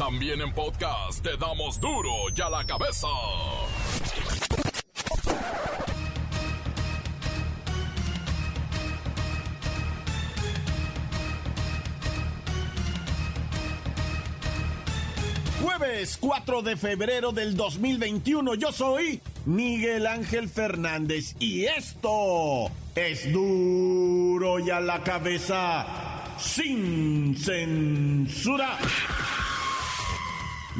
También en podcast te damos duro y a la cabeza. Jueves 4 de febrero del 2021, yo soy Miguel Ángel Fernández y esto es duro y a la cabeza sin censura.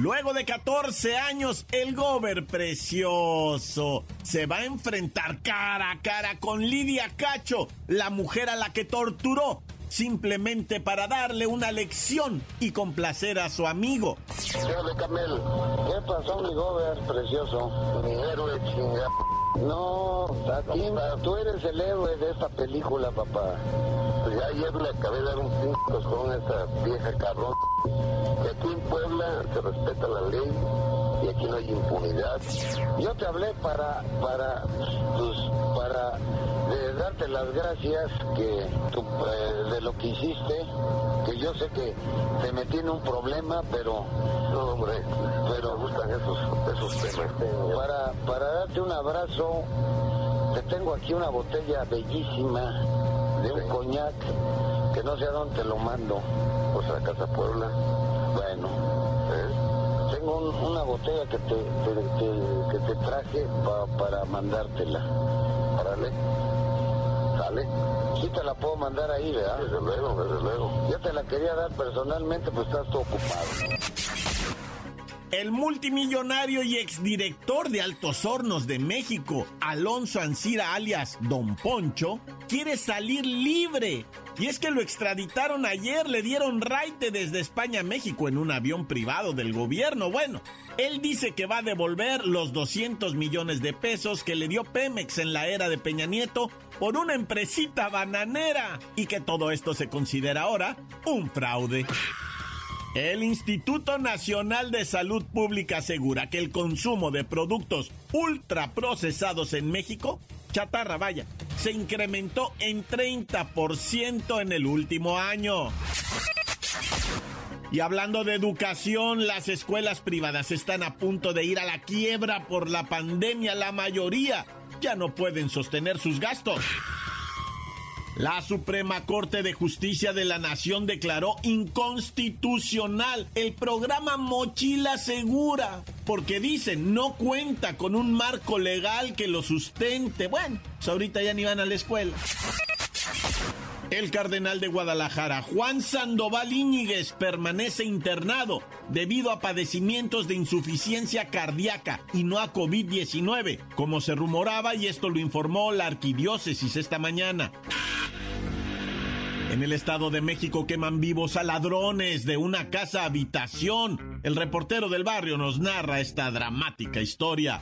Luego de 14 años, el gober precioso se va a enfrentar cara a cara con Lidia Cacho, la mujer a la que torturó simplemente para darle una lección y complacer a su amigo. de Camel, ¿qué pasó mi gober precioso? Mi héroe chinga. No, ti, tú eres el héroe de esta película, papá. Pues ya ayer le acabé de dar un cinco con esa vieja cabrón. Aquí en Puebla se respeta la ley y aquí no hay impunidad. Yo te hablé para, para, pues, para de darte las gracias que eh, de lo que hiciste, que yo sé que te metí en un problema, pero no hombre, pero me gustan esos, esos temas. Para, para darte un abrazo, te tengo aquí una botella bellísima de un coñac que no sé a dónde te lo mando, pues a la Casa Puebla. Bueno, ¿eh? tengo una botella que te, que te traje para mandártela. Órale. ¿Sale? Sí te la puedo mandar ahí, ¿verdad? Desde luego, desde luego. Yo te la quería dar personalmente, pues estás todo ocupado. El multimillonario y exdirector de Altos Hornos de México, Alonso Ancira alias Don Poncho, quiere salir libre. Y es que lo extraditaron ayer, le dieron raite desde España a México en un avión privado del gobierno. Bueno, él dice que va a devolver los 200 millones de pesos que le dio Pemex en la era de Peña Nieto por una empresita bananera y que todo esto se considera ahora un fraude. El Instituto Nacional de Salud Pública asegura que el consumo de productos ultraprocesados en México, chatarra vaya, se incrementó en 30% en el último año. Y hablando de educación, las escuelas privadas están a punto de ir a la quiebra por la pandemia. La mayoría ya no pueden sostener sus gastos. La Suprema Corte de Justicia de la Nación declaró inconstitucional el programa Mochila Segura, porque dicen no cuenta con un marco legal que lo sustente. Bueno, pues ahorita ya ni van a la escuela. El cardenal de Guadalajara, Juan Sandoval Íñiguez, permanece internado debido a padecimientos de insuficiencia cardíaca y no a COVID-19, como se rumoraba y esto lo informó la arquidiócesis esta mañana. En el Estado de México queman vivos a ladrones de una casa habitación. El reportero del barrio nos narra esta dramática historia.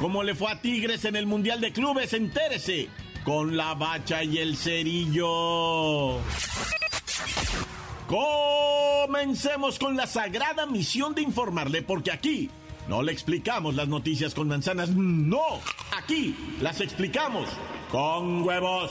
¿Cómo le fue a Tigres en el Mundial de Clubes? Entérese con la bacha y el cerillo. Comencemos con la sagrada misión de informarle, porque aquí no le explicamos las noticias con manzanas, no, aquí las explicamos con huevos.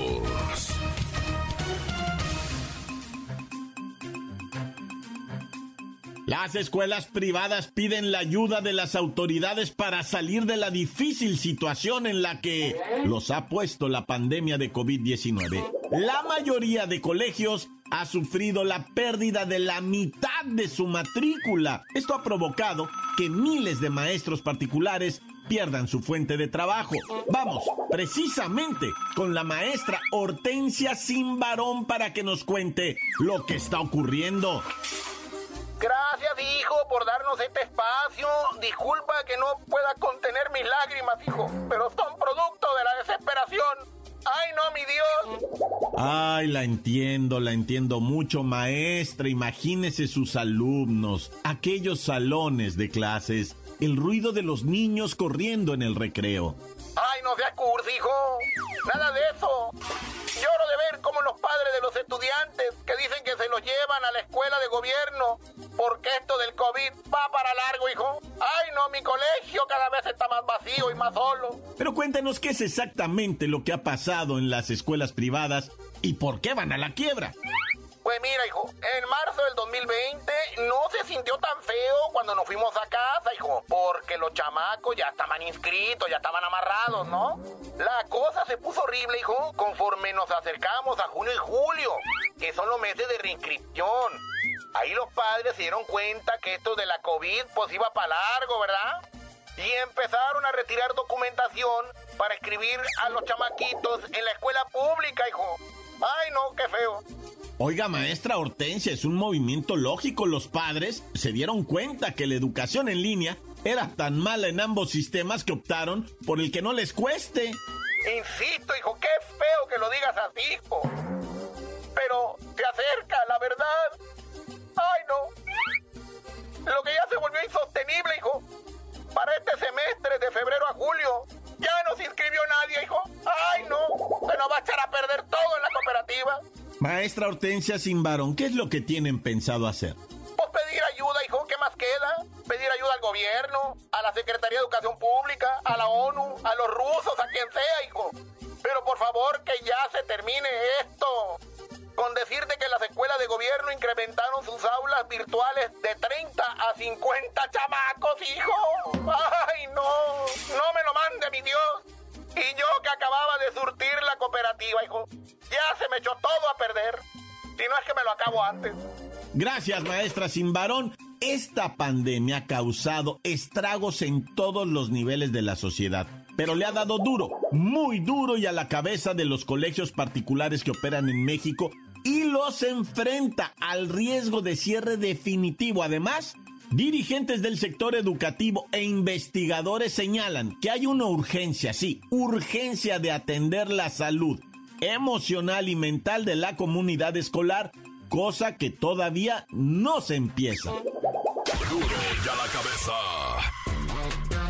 Las escuelas privadas piden la ayuda de las autoridades para salir de la difícil situación en la que los ha puesto la pandemia de COVID-19. La mayoría de colegios ha sufrido la pérdida de la mitad de su matrícula. Esto ha provocado que miles de maestros particulares pierdan su fuente de trabajo. Vamos, precisamente con la maestra Hortensia Simbarón para que nos cuente lo que está ocurriendo. Gracias, hijo, por darnos este espacio. Disculpa que no pueda contener mis lágrimas, hijo, pero son producto de la desesperación. ¡Ay, no, mi Dios! Ay, la entiendo, la entiendo mucho, maestra. Imagínese sus alumnos, aquellos salones de clases el ruido de los niños corriendo en el recreo. Ay, no seas cursi, hijo. Nada de eso. Lloro de ver cómo los padres de los estudiantes que dicen que se los llevan a la escuela de gobierno porque esto del COVID va para largo, hijo. Ay, no, mi colegio cada vez está más vacío y más solo. Pero cuéntanos qué es exactamente lo que ha pasado en las escuelas privadas y por qué van a la quiebra. Pues mira, hijo, en marzo del 2020 no se sintió tan feo cuando nos fuimos a casa, hijo, porque los chamacos ya estaban inscritos, ya estaban amarrados, ¿no? La cosa se puso horrible, hijo, conforme nos acercamos a junio y julio, que son los meses de reinscripción. Ahí los padres se dieron cuenta que esto de la COVID pues iba para largo, ¿verdad? Y empezaron a retirar documentación para escribir a los chamaquitos en la escuela pública, hijo. Ay, no, qué feo. Oiga, maestra Hortensia, es un movimiento lógico. Los padres se dieron cuenta que la educación en línea era tan mala en ambos sistemas que optaron por el que no les cueste. Insisto, hijo, qué feo que lo digas así, hijo. Maestra Hortensia Simbarón, ¿qué es lo que tienen pensado hacer? Pues pedir ayuda, hijo, ¿qué más queda? Pedir ayuda al gobierno, a la Secretaría de Educación Pública, a la ONU, a los rusos, a quien sea, hijo. Pero por favor, que ya se termine esto. Con decirte que las escuelas de gobierno incrementaron sus aulas virtuales de 30 a 50 chamacos, hijo. ¡Ay, no! ¡No me lo mande, mi Dios! Y yo que acababa de surtir la cooperativa, hijo. Ya se me echó todo a perder. No es que me lo acabo antes. Gracias, maestra Simbarón. Esta pandemia ha causado estragos en todos los niveles de la sociedad, pero le ha dado duro, muy duro y a la cabeza de los colegios particulares que operan en México y los enfrenta al riesgo de cierre definitivo. Además, Dirigentes del sector educativo e investigadores señalan que hay una urgencia, sí, urgencia de atender la salud emocional y mental de la comunidad escolar, cosa que todavía no se empieza.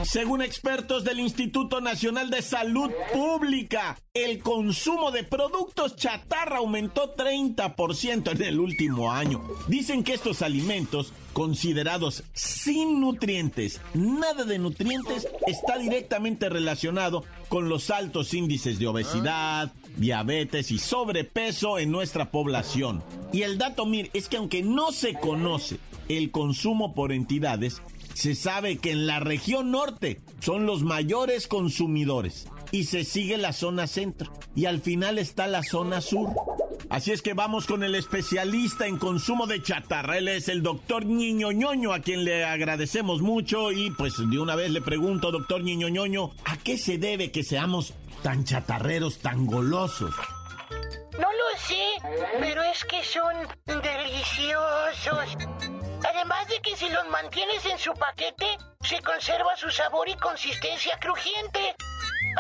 Según expertos del Instituto Nacional de Salud Pública, el consumo de productos chatarra aumentó 30% en el último año. Dicen que estos alimentos, considerados sin nutrientes, nada de nutrientes, está directamente relacionado con los altos índices de obesidad, diabetes y sobrepeso en nuestra población. Y el dato, mir, es que aunque no se conoce el consumo por entidades, se sabe que en la región norte son los mayores consumidores y se sigue la zona centro y al final está la zona sur. Así es que vamos con el especialista en consumo de chatarra. Él es el doctor Niño Ñoño, a quien le agradecemos mucho. Y pues de una vez le pregunto, doctor Niño Ñoño, ¿a qué se debe que seamos tan chatarreros, tan golosos? No lo sé, pero es que son deliciosos. Además de que si los mantienes en su paquete, se conserva su sabor y consistencia crujiente.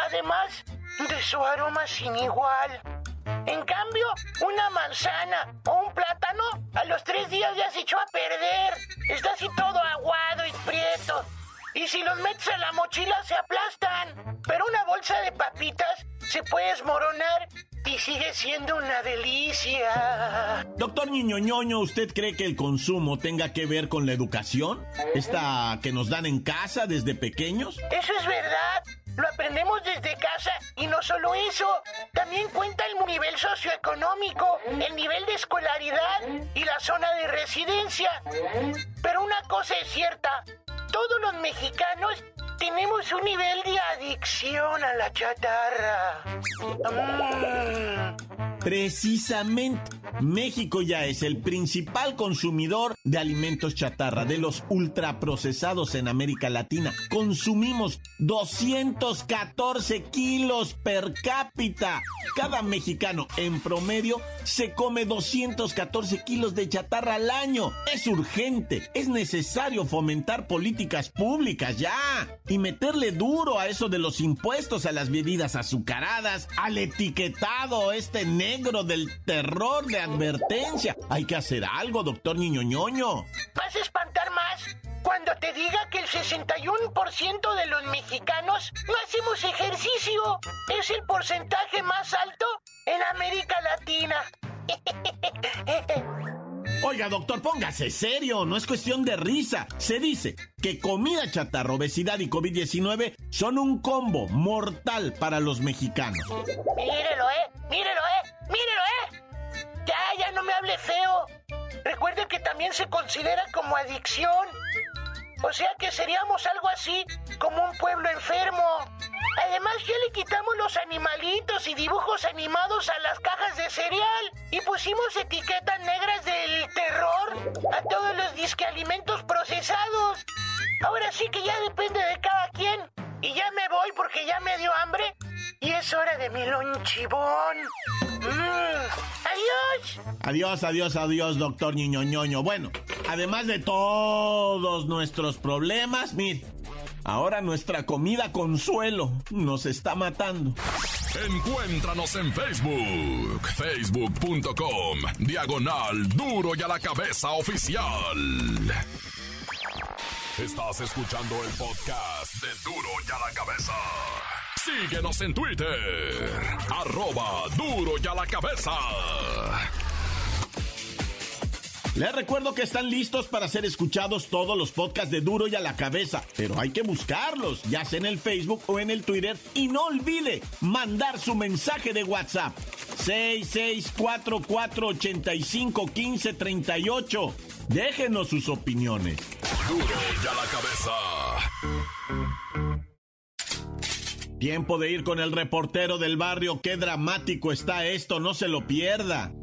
Además de su aroma sin igual. En cambio, una manzana o un plátano a los tres días ya se echó a perder. Está así todo aguado y prieto. Y si los metes a la mochila se aplastan. Pero una bolsa de papitas se puede esmoronar y sigue siendo una delicia. Doctor Niño Ñoño, ¿usted cree que el consumo tenga que ver con la educación? ¿Esta que nos dan en casa desde pequeños? Eso es verdad. Lo aprendemos desde casa y no solo eso, también cuenta el nivel socioeconómico, el nivel de escolaridad y la zona de residencia. Pero una cosa es cierta, todos los mexicanos tenemos un nivel de adicción a la chatarra. Mm. Precisamente, México ya es el principal consumidor de alimentos chatarra, de los ultraprocesados en América Latina. Consumimos 214 kilos per cápita. Cada mexicano en promedio se come 214 kilos de chatarra al año. Es urgente, es necesario fomentar políticas públicas ya y meterle duro a eso de los impuestos a las bebidas azucaradas, al etiquetado este negro negro, del terror, de advertencia. Hay que hacer algo, doctor Niño ñoño. ¿Vas a espantar más? Cuando te diga que el 61% de los mexicanos no hacemos ejercicio, es el porcentaje más alto en América Latina. Oiga, doctor, póngase serio, no es cuestión de risa. Se dice que comida chatarra, obesidad y COVID-19 son un combo mortal para los mexicanos. Mírelo, ¿eh? Mírelo, ¿eh? Mírelo, ¿eh? Ya, ya no me hable feo. Recuerden que también se considera como adicción. O sea que seríamos algo así como un pueblo enfermo. Además ya le quitamos los animalitos y dibujos animados a las cajas de cereal y pusimos etiquetas negras del terror a todos los disque alimentos procesados. Ahora sí que ya depende de cada quien. Y ya me voy porque ya me dio hambre y es hora de mi lonchibón. Mm. Adiós. Adiós, adiós, adiós, doctor Niño ñoño. Bueno, además de todos nuestros problemas, mire, ahora nuestra comida consuelo nos está matando. Encuéntranos en Facebook, facebook.com, diagonal duro y a la cabeza oficial. Estás escuchando el podcast de duro y a la cabeza. Síguenos en Twitter, arroba duro y a la cabeza. Les recuerdo que están listos para ser escuchados todos los podcasts de Duro y a la cabeza, pero hay que buscarlos, ya sea en el Facebook o en el Twitter, y no olvide mandar su mensaje de WhatsApp 6644851538. Déjenos sus opiniones. Duro y a la cabeza. Tiempo de ir con el reportero del barrio. Qué dramático está esto, no se lo pierda.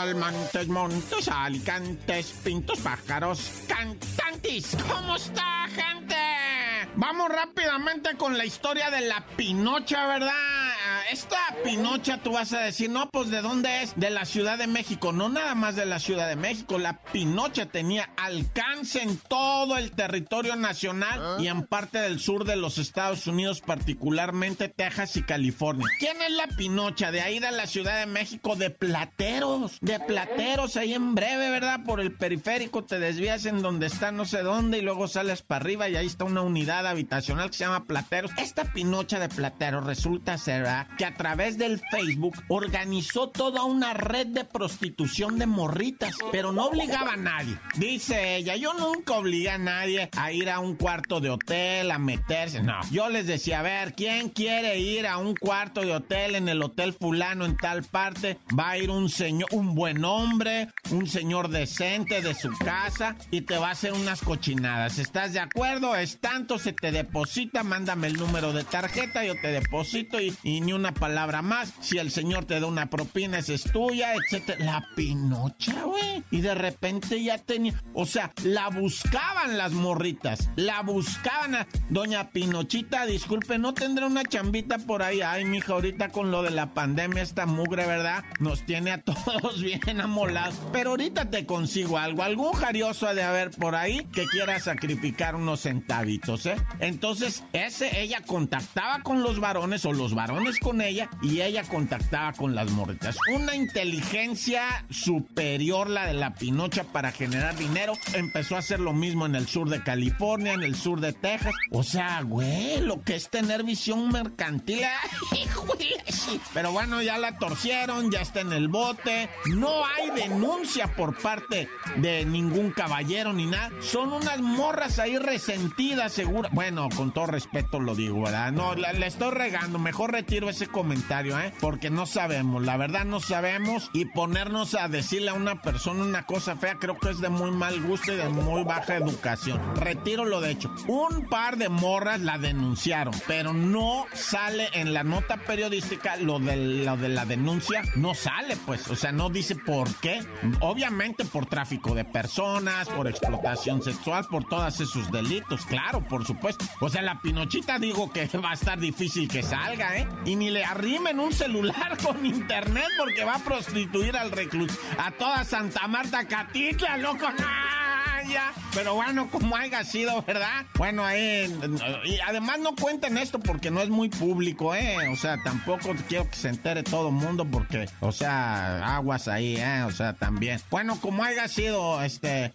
Montes, montes, alicantes, pintos, pájaros, cantantes. ¿Cómo está, gente? Vamos rápidamente con la historia de la Pinocha, ¿verdad? Esta Pinocha, tú vas a decir, no, pues ¿de dónde es? De la Ciudad de México. No nada más de la Ciudad de México. La Pinocha tenía alcance en todo el territorio nacional y en parte del sur de los Estados Unidos, particularmente Texas y California. ¿Quién es la Pinocha? De ahí de la Ciudad de México, de Plateros. De Plateros, ahí en breve, ¿verdad? Por el periférico te desvías en donde está no sé dónde y luego sales para arriba y ahí está una unidad habitacional que se llama Plateros. Esta Pinocha de Plateros resulta ser ¿verdad? que a través del Facebook organizó toda una red de prostitución de morritas, pero no obligaba a nadie. Dice ella, yo nunca obligué a nadie a ir a un cuarto de hotel, a meterse, no. Yo les decía, a ver, ¿quién quiere ir a un cuarto de hotel en el hotel fulano en tal parte? Va a ir un señor, un buen hombre, un señor decente de su casa y te va a hacer unas cochinadas. ¿Estás de acuerdo? Es tanto, se te deposita, mándame el número de tarjeta, yo te deposito y, ni una palabra más. Si el señor te da una propina, esa es tuya, etcétera. La pinocha, güey. Y de repente ya tenía. O sea, la buscaban las morritas. La buscaban. Doña Pinochita, disculpe, ¿no tendrá una chambita por ahí? Ay, mija, ahorita con lo de la pandemia, esta mugre, ¿verdad? Nos tiene a todos bien amolados. Pero ahorita te consigo algo. Algún jarioso ha de haber por ahí que quiera sacrificar unos centavitos, ¿eh? Entonces, ese, ella contactaba con los varones o los varones con ella y ella contactaba con las morritas. Una inteligencia superior la de la Pinocha para generar dinero. Empezó a hacer lo mismo en el sur de California, en el sur de Texas. O sea, güey, lo que es tener visión mercantil. Pero bueno, ya la torcieron, ya está en el bote. No hay denuncia por parte de ningún caballero ni nada. Son unas morras ahí resentidas, seguro. Bueno, con todo respeto lo digo, ¿verdad? No, la estoy regando. Mejor retiro ese comentario, ¿eh? Porque no sabemos, la verdad no sabemos. Y ponernos a decirle a una persona una cosa fea creo que es de muy mal gusto y de muy baja educación. Retiro lo de hecho. Un par de morras la denunciaron, pero no sale en la nota periodística lo de, lo de la denuncia. No sale, pues. O sea, no dice por qué. Obviamente por tráfico de personas, por explotación sexual, por todos esos delitos. Claro, por supuesto. O sea, la Pinochita digo que va a estar difícil que salga, ¿eh? Y ni le arrimen un celular con internet porque va a prostituir al recluso. A toda Santa Marta Catitla, loco. ¡Ay! Pero bueno, como haya sido, ¿verdad? Bueno, ahí, y además no cuenten esto porque no es muy público, ¿eh? O sea, tampoco quiero que se entere todo el mundo porque, o sea, aguas ahí, ¿eh? O sea, también. Bueno, como haya sido, este...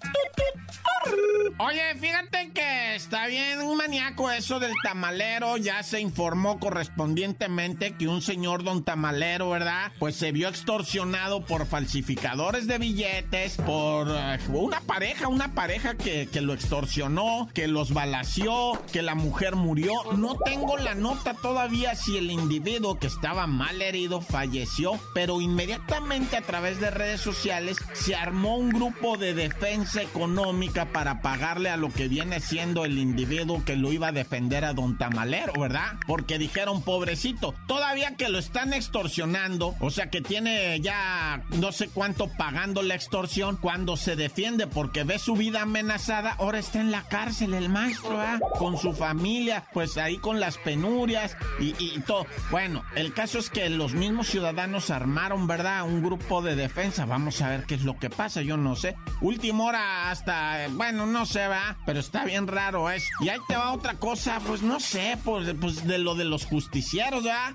Oye, fíjate que está bien un maníaco eso del tamalero. Ya se informó correspondientemente que un señor don tamalero, ¿verdad? Pues se vio extorsionado por falsificadores de billetes, por eh, una pareja, una pareja que, que lo extorsionó, que los balació, que la mujer murió. No tengo la nota todavía si el individuo que estaba mal herido falleció, pero inmediatamente a través de redes sociales se armó un grupo de defensa económica para pagarle a lo que viene siendo el individuo que lo iba a defender a don Tamalero, ¿verdad? Porque dijeron, pobrecito, todavía que lo están extorsionando, o sea que tiene ya no sé cuánto pagando la extorsión, cuando se defiende porque ve su vida amenazada, ahora está en la cárcel el maestro, ¿verdad? Con su familia, pues ahí con las penurias y, y todo. Bueno, el caso es que los mismos ciudadanos armaron, ¿verdad? Un grupo de defensa. Vamos a ver qué es lo que pasa, yo no sé. Última hora hasta, bueno, no sé, va, pero está bien raro es. Y ahí te va otra cosa, pues no sé, pues, pues de lo de los justicieros, ¿verdad?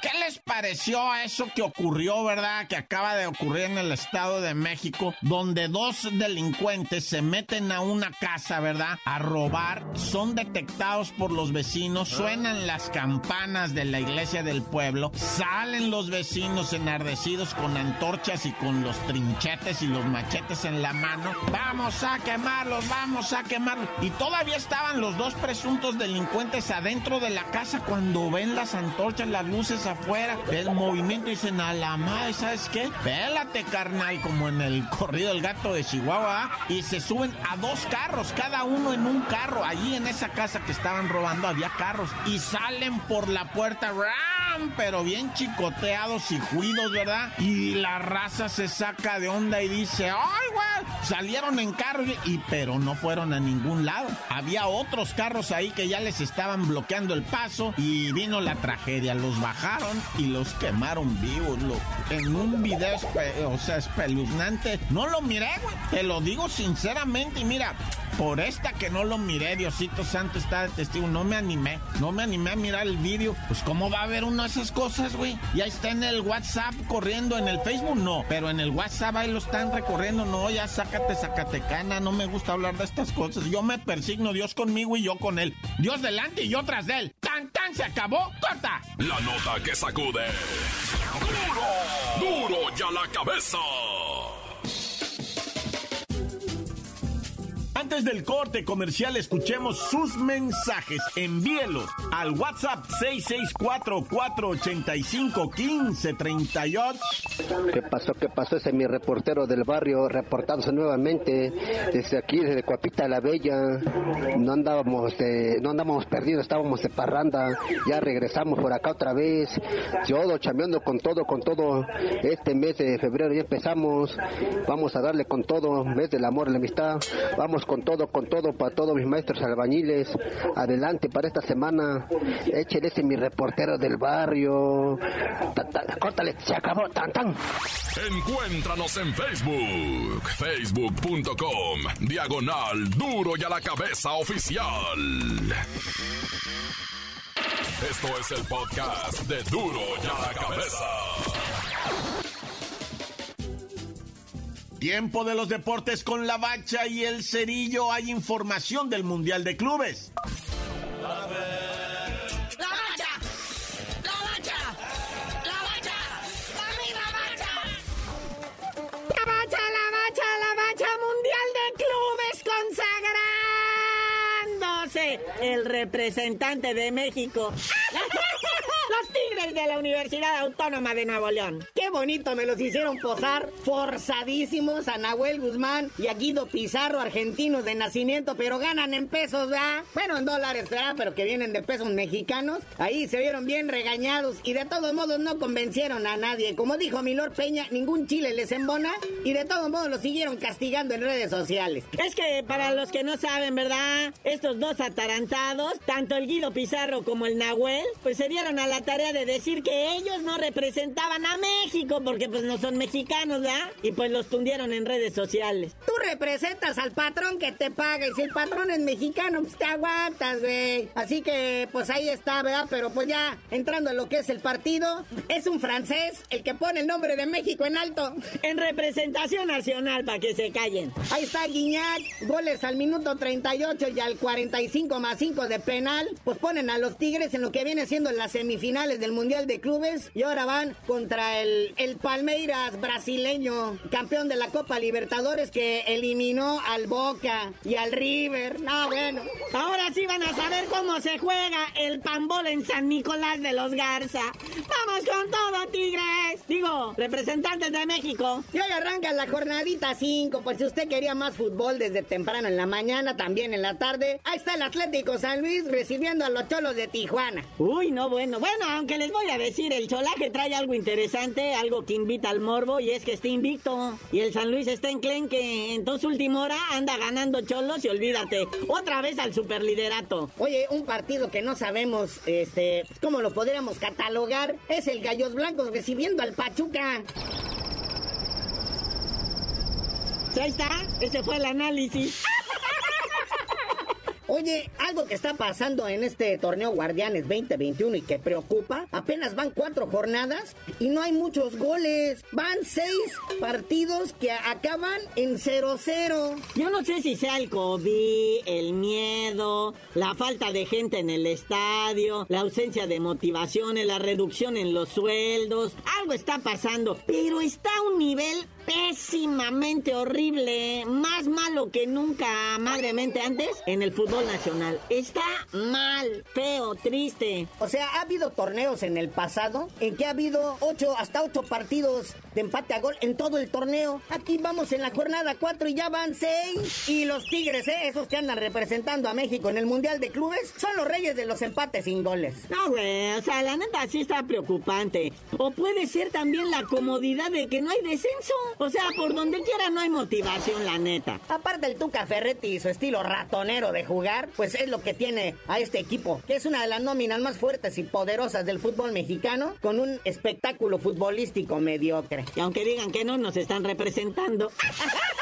¿Qué les pareció a eso que ocurrió, verdad? Que acaba de ocurrir en el Estado de México, donde dos delincuentes se meten a una casa, ¿verdad? A robar, son detectados por los vecinos, suenan las campanas de la iglesia del pueblo, salen los vecinos enardecidos con antorchas y con los trinchetes y los machetes en la mano. Vamos a quemarlos, vamos a quemarlos. Y todavía estaban los dos presuntos delincuentes adentro de la casa cuando ven las antorchas, las luces afuera, el movimiento y dicen a la madre, ¿sabes qué? Pélate, carnal, como en el corrido del gato de Chihuahua, ¿ah? y se suben a dos carros, cada uno en un carro. Allí en esa casa que estaban robando había carros y salen por la puerta, ¡ram! pero bien chicoteados y juidos, ¿verdad? Y la raza se saca de onda y dice, ¡ay, güey! Salieron en carro y, pero no fueron a ningún lado. Había otros carros ahí que ya les estaban bloqueando el paso y vino la tragedia. Los bajaron y los quemaron vivos. Lo, en un video, o sea, espeluznante. No lo miré, güey. Te lo digo sinceramente y mira, por esta que no lo miré, Diosito Santo está de testigo, no me animé, no me animé a mirar el vídeo. Pues cómo va a haber una de esas cosas, güey. Ya está en el WhatsApp corriendo, en el Facebook no, pero en el WhatsApp ahí lo están recorriendo, no, ya sácate, Zacatecana, no me gusta hablar de estas cosas. Yo me persigno, Dios conmigo y yo con él. Dios delante y yo tras él. ¡Tan, tan! Se acabó, corta. La nota que sacude. ¡Duro! ¡Duro ya la cabeza! Antes del corte comercial, escuchemos sus mensajes. Envíelos al WhatsApp 664-485-1538. ¿Qué pasó? ¿Qué pasó? Ese es mi reportero del barrio reportándose nuevamente desde aquí, desde Cuapita la Bella. No andábamos, no andábamos perdidos, estábamos de parranda. Ya regresamos por acá otra vez. Yo chambeando con todo, con todo. Este mes de febrero ya empezamos. Vamos a darle con todo, mes del amor la amistad. Vamos con todo, con todo para todos mis maestros albañiles. Adelante para esta semana. Échele ese mi reportero del barrio. Ta, ta, córtale, se acabó, tan tan. Encuéntranos en Facebook, facebook.com, diagonal duro y a la cabeza oficial. Esto es el podcast de duro y a la cabeza. Tiempo de los deportes con la bacha y el cerillo. Hay información del Mundial de Clubes. ¡La bacha! ¡La bacha! ¡La bacha! ¡Mami, la bacha! ¡La bacha, la bacha, la bacha! ¡Mundial de Clubes consagrándose! El representante de México. Los Tigres de la Universidad Autónoma de Nuevo León. Qué bonito me los hicieron posar, forzadísimos a Nahuel Guzmán y a Guido Pizarro, argentinos de nacimiento, pero ganan en pesos, ¿verdad? Bueno, en dólares, ¿verdad? Pero que vienen de pesos mexicanos. Ahí se vieron bien regañados y de todos modos no convencieron a nadie. Como dijo Milor Peña, ningún chile les embona y de todos modos los siguieron castigando en redes sociales. Es que para los que no saben, ¿verdad? Estos dos atarantados, tanto el Guido Pizarro como el Nahuel, pues se dieron a la tarea de decir que ellos no representaban a México porque pues no son mexicanos, ¿verdad? Y pues los tundieron en redes sociales. Tú representas al patrón que te paga y si el patrón es mexicano, pues te aguantas, güey. Así que pues ahí está, ¿verdad? Pero pues ya entrando en lo que es el partido, es un francés el que pone el nombre de México en alto. En representación nacional, para que se callen. Ahí está Guiñac, goles al minuto 38 y al 45 más 5 de penal. Pues ponen a los Tigres en lo que viene siendo las semifinales del Mundial de Clubes y ahora van contra el, el Palmeiras brasileño, campeón de la Copa Libertadores que eliminó al Boca y al River. No, bueno. Ahora sí van a saber cómo se juega el pambol en San Nicolás de los Garza. ¡Vamos con todo, Tigres! Digo, representantes de México. Y hoy arranca la jornadita 5, pues si usted quería más fútbol desde temprano en la mañana, también en la tarde, ahí está el Atlético San Luis recibiendo a los cholos de Tijuana. Uy, no, bueno. Bueno, aunque les voy a decir, el cholaje trae algo interesante, algo que invita al morbo, y es que está invicto. Y el San Luis está en que en su última hora anda ganando cholos y olvídate, otra vez al superliderato. Oye, un partido que no sabemos, este, cómo lo podríamos catalogar, es el Gallos Blancos recibiendo al Pachuca. Ahí está, ese fue el análisis. Oye, algo que está pasando en este torneo Guardianes 2021 y que preocupa, apenas van cuatro jornadas y no hay muchos goles. Van seis partidos que acaban en 0-0. Yo no sé si sea el COVID, el miedo, la falta de gente en el estadio, la ausencia de motivaciones, la reducción en los sueldos. Algo está pasando, pero está a un nivel pésimamente horrible, más malo que nunca, madremente antes, en el fútbol nacional. Está mal, feo, triste. O sea, ha habido torneos en el pasado en que ha habido ocho, hasta ocho partidos de empate a gol en todo el torneo. Aquí vamos en la jornada cuatro y ya van seis. Y los Tigres, ¿eh? esos que andan representando a México en el Mundial de Clubes, son los reyes de los empates sin goles. No, güey, o sea, la neta sí está preocupante. O puede ser también la comodidad de que no hay descenso. O sea, por donde quiera no hay motivación, la neta. Aparte el Tuca Ferretti y su estilo ratonero de jugar, pues es lo que tiene a este equipo, que es una de las nóminas más fuertes y poderosas del fútbol mexicano, con un espectáculo futbolístico mediocre. Y aunque digan que no nos están representando.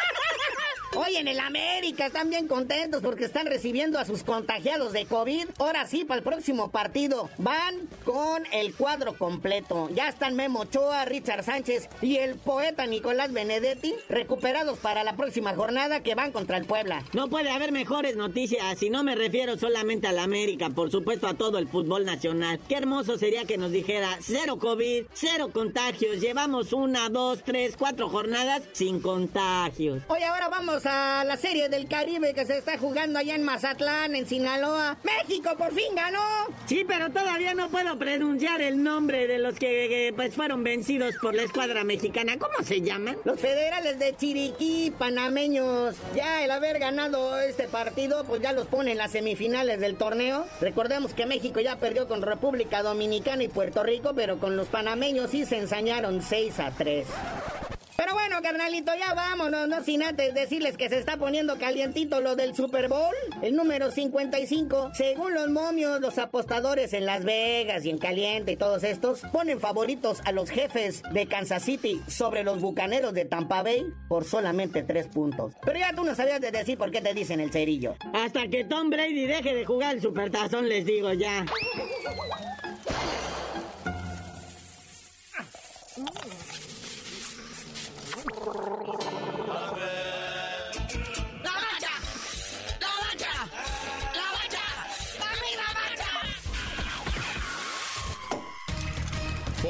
Hoy en el América están bien contentos porque están recibiendo a sus contagiados de COVID. Ahora sí, para el próximo partido van con el cuadro completo. Ya están Memo Ochoa, Richard Sánchez y el poeta Nicolás Benedetti recuperados para la próxima jornada que van contra el Puebla. No puede haber mejores noticias y no me refiero solamente al América, por supuesto a todo el fútbol nacional. Qué hermoso sería que nos dijera cero COVID, cero contagios. Llevamos una, dos, tres, cuatro jornadas sin contagios. Hoy ahora vamos a la serie del Caribe que se está jugando allá en Mazatlán, en Sinaloa. México por fin ganó. Sí, pero todavía no puedo pronunciar el nombre de los que pues fueron vencidos por la escuadra mexicana. ¿Cómo se llaman? Los federales de Chiriquí, panameños. Ya el haber ganado este partido, pues ya los pone en las semifinales del torneo. Recordemos que México ya perdió con República Dominicana y Puerto Rico, pero con los panameños sí se ensañaron 6 a 3. Pero bueno, carnalito, ya vámonos, no sin antes decirles que se está poniendo calientito lo del Super Bowl, el número 55. Según los momios, los apostadores en Las Vegas y en Caliente y todos estos ponen favoritos a los jefes de Kansas City sobre los bucaneros de Tampa Bay por solamente tres puntos. Pero ya tú no sabías de decir por qué te dicen el cerillo. Hasta que Tom Brady deje de jugar el supertazón, les digo ya.